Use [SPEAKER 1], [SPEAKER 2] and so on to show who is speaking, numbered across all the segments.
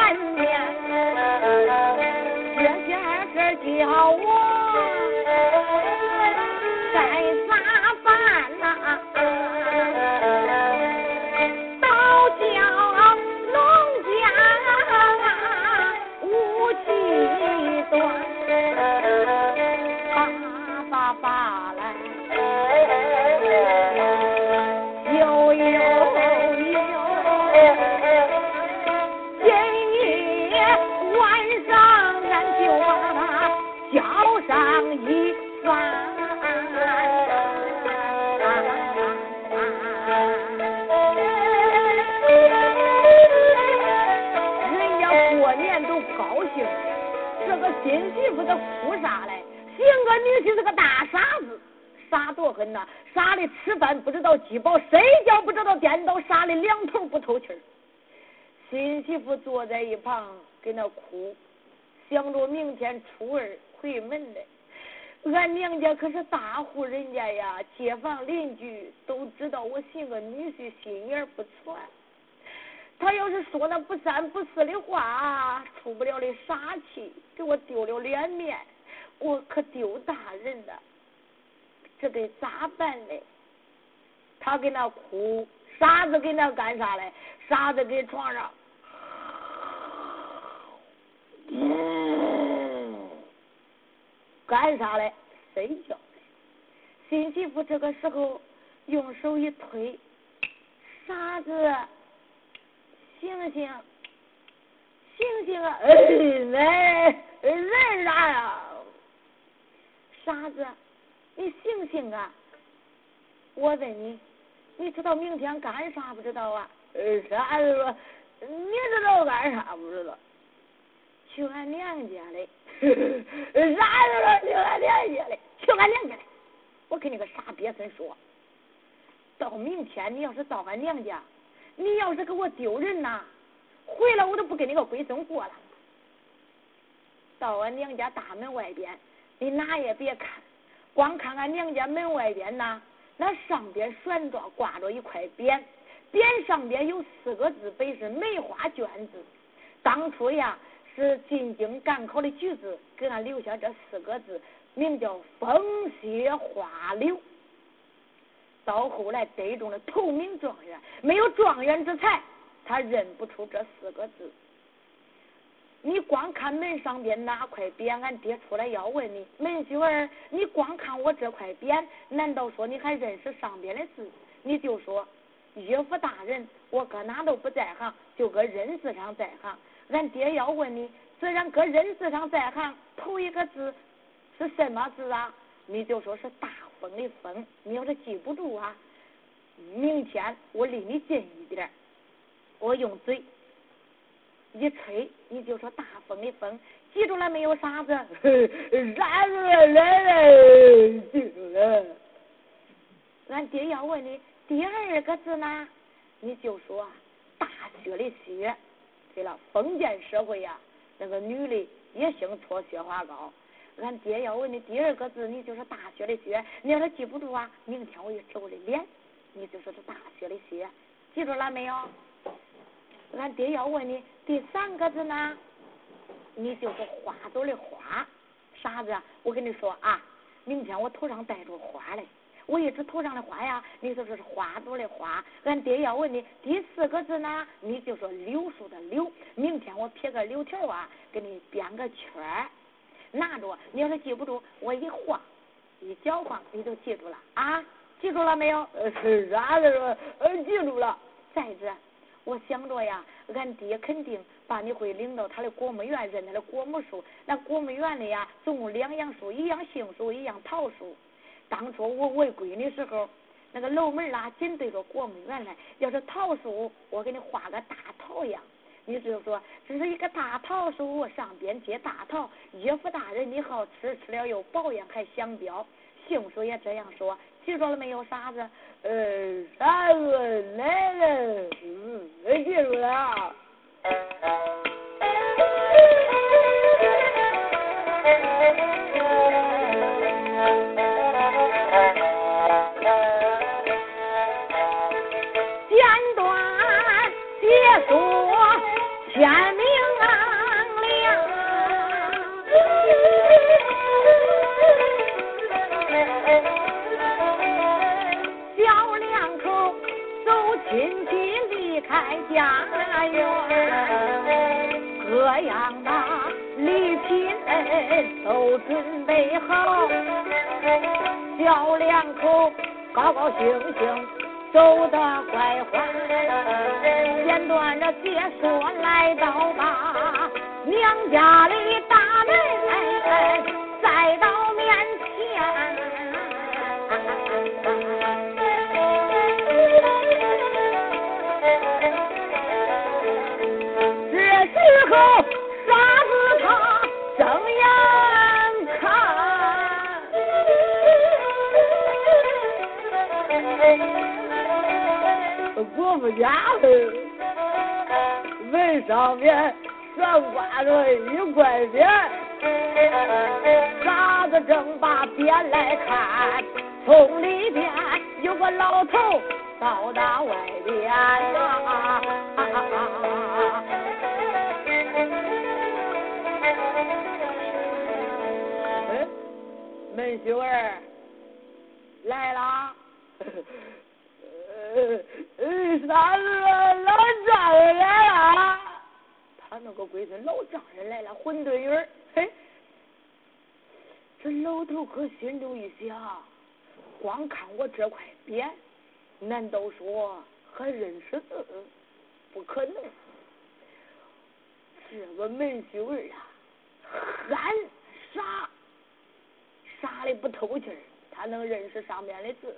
[SPEAKER 1] 见面，这件事叫我该咋办呐？哭啥嘞？寻个女婿是个大傻子，傻多狠呐，傻的吃饭不知道饥饱，睡觉不知道颠倒，傻的两
[SPEAKER 2] 头不透气。新媳妇坐在一旁给那哭，想着明天初二回门来。俺娘家可是大户人家呀，街坊邻居都知道我寻个女婿心眼不错。他要是说那不三不四的话，出不了的傻气，给我丢了脸面，我可丢大人了。这得咋办呢？他给那哭，傻子给那干啥嘞？傻子给床上，干啥嘞？睡觉，新媳妇这个时候用手一推，傻子，醒醒，醒醒啊！哎，来人啥呀？傻子，你醒醒啊！我问你，你知道明天干啥不知道啊？傻子说，你知道干啥不知道？去俺娘家嘞。啥子说去俺娘家嘞？去俺娘家嘞！我跟你个傻鳖孙说，到明天你要是到俺娘家，你要是给我丢人呐，回来我都不跟你个龟孙过了。到俺娘家大门外边，你哪也别看，光看俺娘家门外边呐，那上边悬着挂着一块匾，匾上边有四个字，本是梅花卷子。当初呀。是进京赶考的举子给俺留下这四个字，名叫风雪花柳。到后来得中了头名状元，没有状元之才，他认不出这四个字。你光看门上边哪块匾，俺爹出来要问你，门媳妇儿，你光看我这块匾，难道说你还认识上边的字？你就说岳父大人，我搁哪都不在行，就搁认字上在行。俺爹要问你，虽然搁认字上在行，头一个字是什么字啊？你就说是大风的风。你要是记不住啊，明天我离你近一点，我用嘴一吹，你就说大风的风。记住了没有，傻子？傻子来了，记住了。俺爹要问你第二个字呢，你就说大雪的雪。对了，封建社会呀，那个女的也兴搓雪花膏。俺爹要问你第二个字，你就是大雪的雪。你要是记不住啊，明天我一瞅我的脸，你就说是大雪的雪。记住了没有？俺爹要问你第三个字呢，你就说花朵的花。傻子，我跟你说啊，明天我头上戴着花嘞，我一指头上的花呀，你就说是花朵的花。俺爹要问你第四个字呢，你就说柳树的柳。明天我撇个柳条啊，给你编个圈，拿着。你要是记不住，我一晃，一搅晃，你就记住了啊。记住了没有？
[SPEAKER 1] 是啥子说？呃，记住了。
[SPEAKER 2] 再者，我想着呀，俺爹肯定把你会领到他的果木园认他的果木树。那果木园里呀，总共两样树，一样杏树，一样桃树。当初我喂闺女时候，那个楼门啦，紧对着果木园来。要是桃树，我给你画个大桃样。你就说这是一个大桃树，上边结大桃，岳父大人你好吃，吃了又保养，还想标。杏树也这样说。记住了没有，傻子？
[SPEAKER 1] 呃，傻子来了，嗯，记住了。
[SPEAKER 2] 都准备好，小两口高高兴兴走得快欢。简短的解说来到吧，娘家的大门再到面前。这时候，
[SPEAKER 1] 不家门上面悬挂着一块匾，傻子正把匾来看，从里边有个老头到达外边他，老丈人来了？
[SPEAKER 2] 他那个龟孙老丈人来了，混沌鱼儿，嘿，这老头可心中一想，光看我这块匾，难道说还认识字？不可能，这个门秀儿。啊，憨傻。傻的不透气，他能认识上面的字？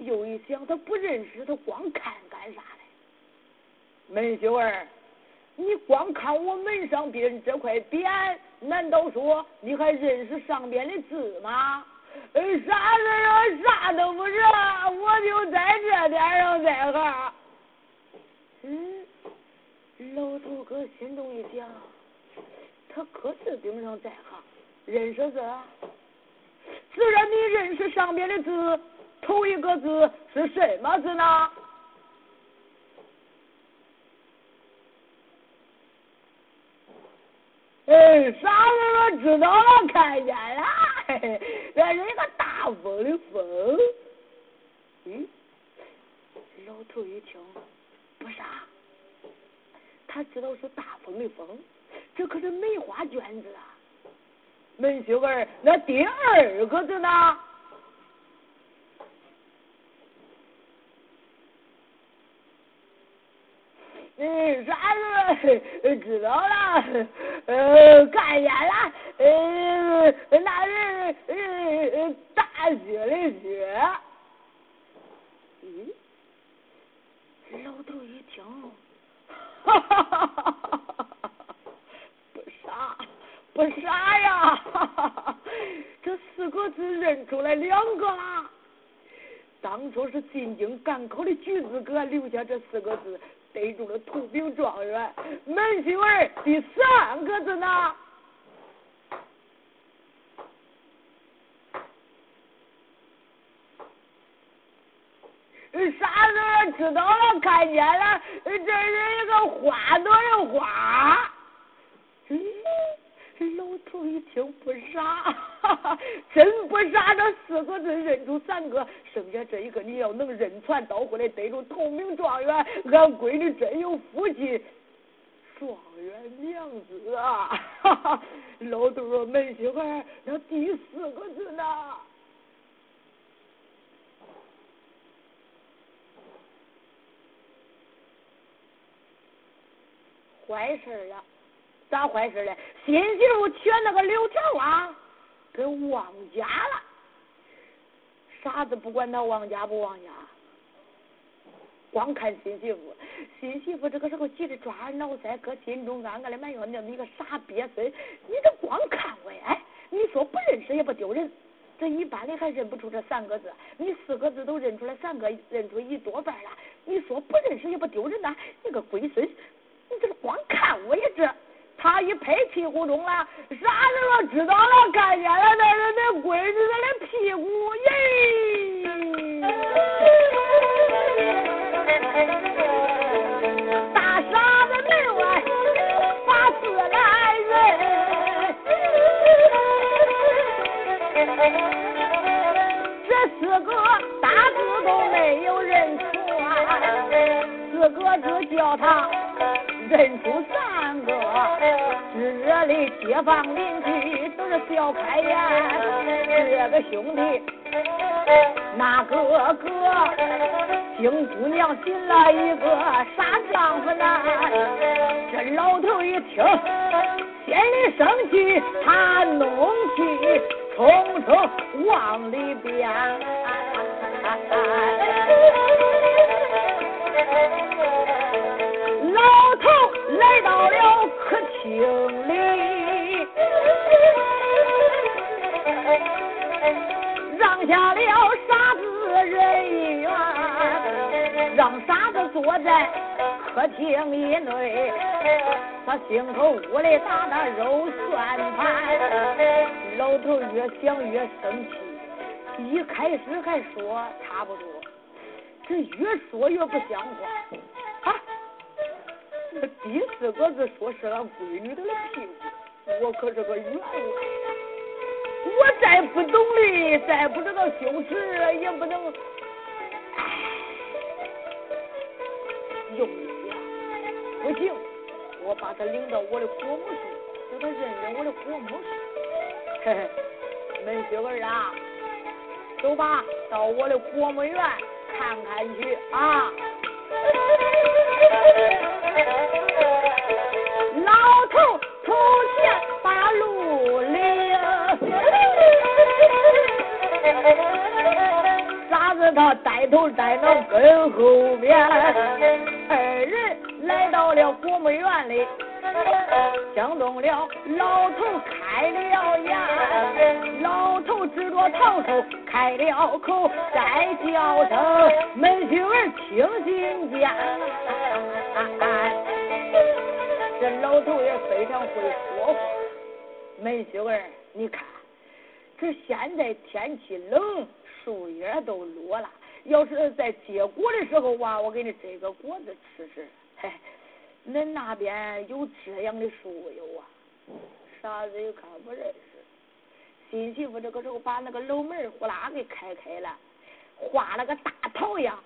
[SPEAKER 2] 又一想，他不认识，他光看干啥嘞？
[SPEAKER 1] 门秀儿，你光看我门上边这块匾，难道说你还认识上边的字吗？啥字啊？啥都不是，我就在这点上在行。
[SPEAKER 2] 嗯，老头哥心中一想。他可是顶上在行，认识字，自然你认识上边的字，头一个字是什么字呢？
[SPEAKER 1] 哎，啥人都知道了，看见了，这是一个大风的风。
[SPEAKER 2] 嗯，老头一听，不傻，他知道是大风的风。这可是梅花卷子啊！
[SPEAKER 1] 门秀儿，那第二个字呢？嗯，啥子？知道了，呃，看见了，呃，那是呃大雪的雪。
[SPEAKER 2] 嗯，老头一听，哈哈哈哈哈哈！不傻不傻呀，这四个字认出来两个了。当初是进京赶考的举子哥留下这四个字，逮住了土兵状元门秀儿。第三个字呢？
[SPEAKER 1] 傻子知道了，看见了，这是一个花朵的花。嗯老头一听不傻，真不傻，这四个字认出三个，剩下这一个你要能认全，倒回来得住头名状元，俺闺女真有福气，状元娘子啊！哈 哈老头说：“门媳妇，那第四个字呢？”坏事了。咋坏事嘞？新媳妇娶那个柳条啊，给忘家了。傻子不管他忘家不忘家，光看新媳妇。新媳妇这个时候急着抓耳挠腮，搁心中暗暗的埋怨：那么一个傻鳖孙，你这光看我呀？哎，你说不认识也不丢人。这一般的还认不出这三个字，你四个字都认出来三个，认出一多半了。你说不认识也不丢人呐？你个龟孙，你这是光看我呀？这。他一拍屁股中了，傻子说知道了，看见了那是那闺女的屁股耶！大傻子门外把字来认，这四个大字都没有认错，四个字叫他认出三个。热的街坊邻居都是笑开颜，这个兄弟那个哥金姑娘寻了一个傻丈夫呢？这老头一听，心里生气，他怒气冲冲往里边。在客厅以内，他心口屋里打那肉算盘。老头越想越生气，一开始还说差不多，这越说越不像话。啊这第四个字说是俺闺女的屁股，我可是个员外，我再不懂礼，再不知道羞耻，也不能，不行，我把他领到我的国母处，叫他认认我的国母嘿嘿，门媳妇啊，走吧，到我的国母院看看去啊。老头出现把路领，傻子他带头带脑跟后边，来到了国母院里。惊动了老头，开了眼，老头指着堂头开了口，再叫声门媳妇听心间。这老头也非常会说话，门媳妇儿，你看，这现在天气冷，树叶都落了，要是在结果的时候哇，我给你摘个果子吃吃，恁那边有这样的树有啊？傻子又看不认识。新媳妇这个时候把那个楼门呼啦给开开了，画了个大桃样。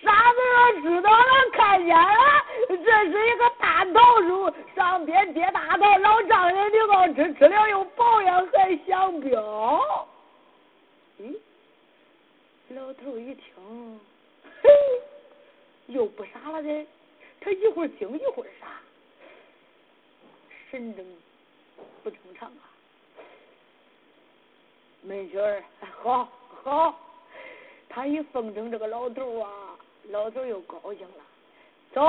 [SPEAKER 1] 傻子知道了，看见了，这是一个大桃树，上边结大桃，老丈人你好吃，吃了又保养还香标。嗯，老头一听，又不傻了的，他一会儿惊一会儿傻，神正不正常啊！门军儿，好好，他一奉承这个老头啊，老头又高兴了。走，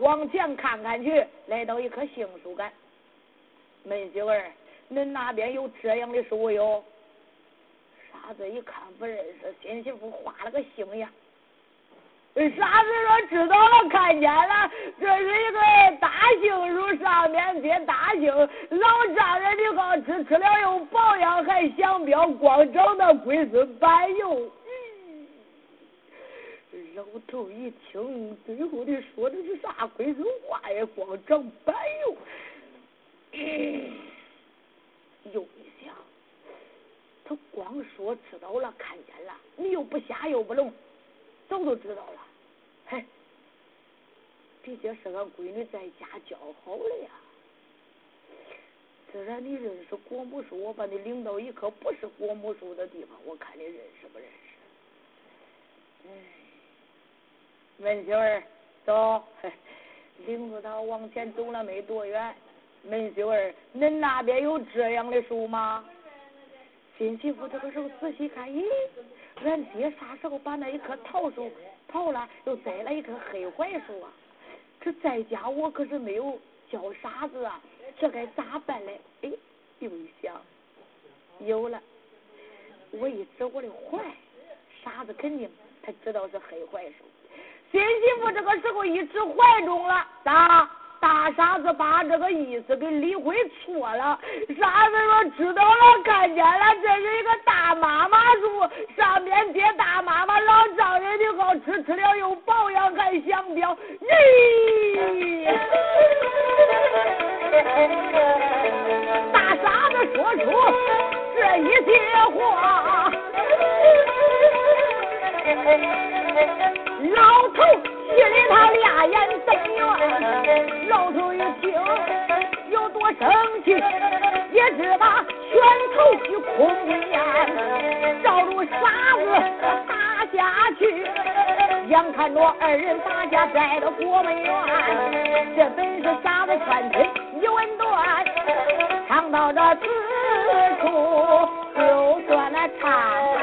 [SPEAKER 1] 往前看看去，来到一棵杏树干。门媳妇儿，恁那边有这样的树有？傻子一看不认识，新媳妇画了个杏样。傻子说：“知道了，看见了，这是一个大杏树，上面结大杏，老丈人的好吃，吃了又保养，还香标，光长那龟孙板油。”老头一听，最后的说的是啥龟孙话呀？光长板油！又一想，他光说知道了，看见了，你又不瞎又不聋，早都知道了。嘿，毕竟是俺闺女在家教好了呀。既然你认识国母树，我把你领到一棵不是国母树的地方，我看你认识不认识？哎，门秀儿，走，领着他往前走了没多远。门秀儿，恁那边有这样的树吗？新媳妇这个时候仔细看，咦，俺爹啥时候把那一棵桃树刨了，又栽了一棵黑槐树啊？这在家我可是没有叫傻子啊，这该咋办嘞？哎，又一想，有了，我一指我的槐，傻子肯定他知道是黑槐树。新媳妇这个时候一指槐中了，咋？大傻子把这个意思给理会错了。傻子说：“知道了，看见了，这是一个大妈妈树，上面结大妈妈老丈人的好，吃吃了又保养，还想标。”咦！大傻子说出这一些话，老头。他俩眼瞪圆，老头一听有多生气，也只把拳头去空烟，照着傻子打下去。眼看着二人打架在了国门院，这本是傻子劝退一文断，唱到这此处就算了唱。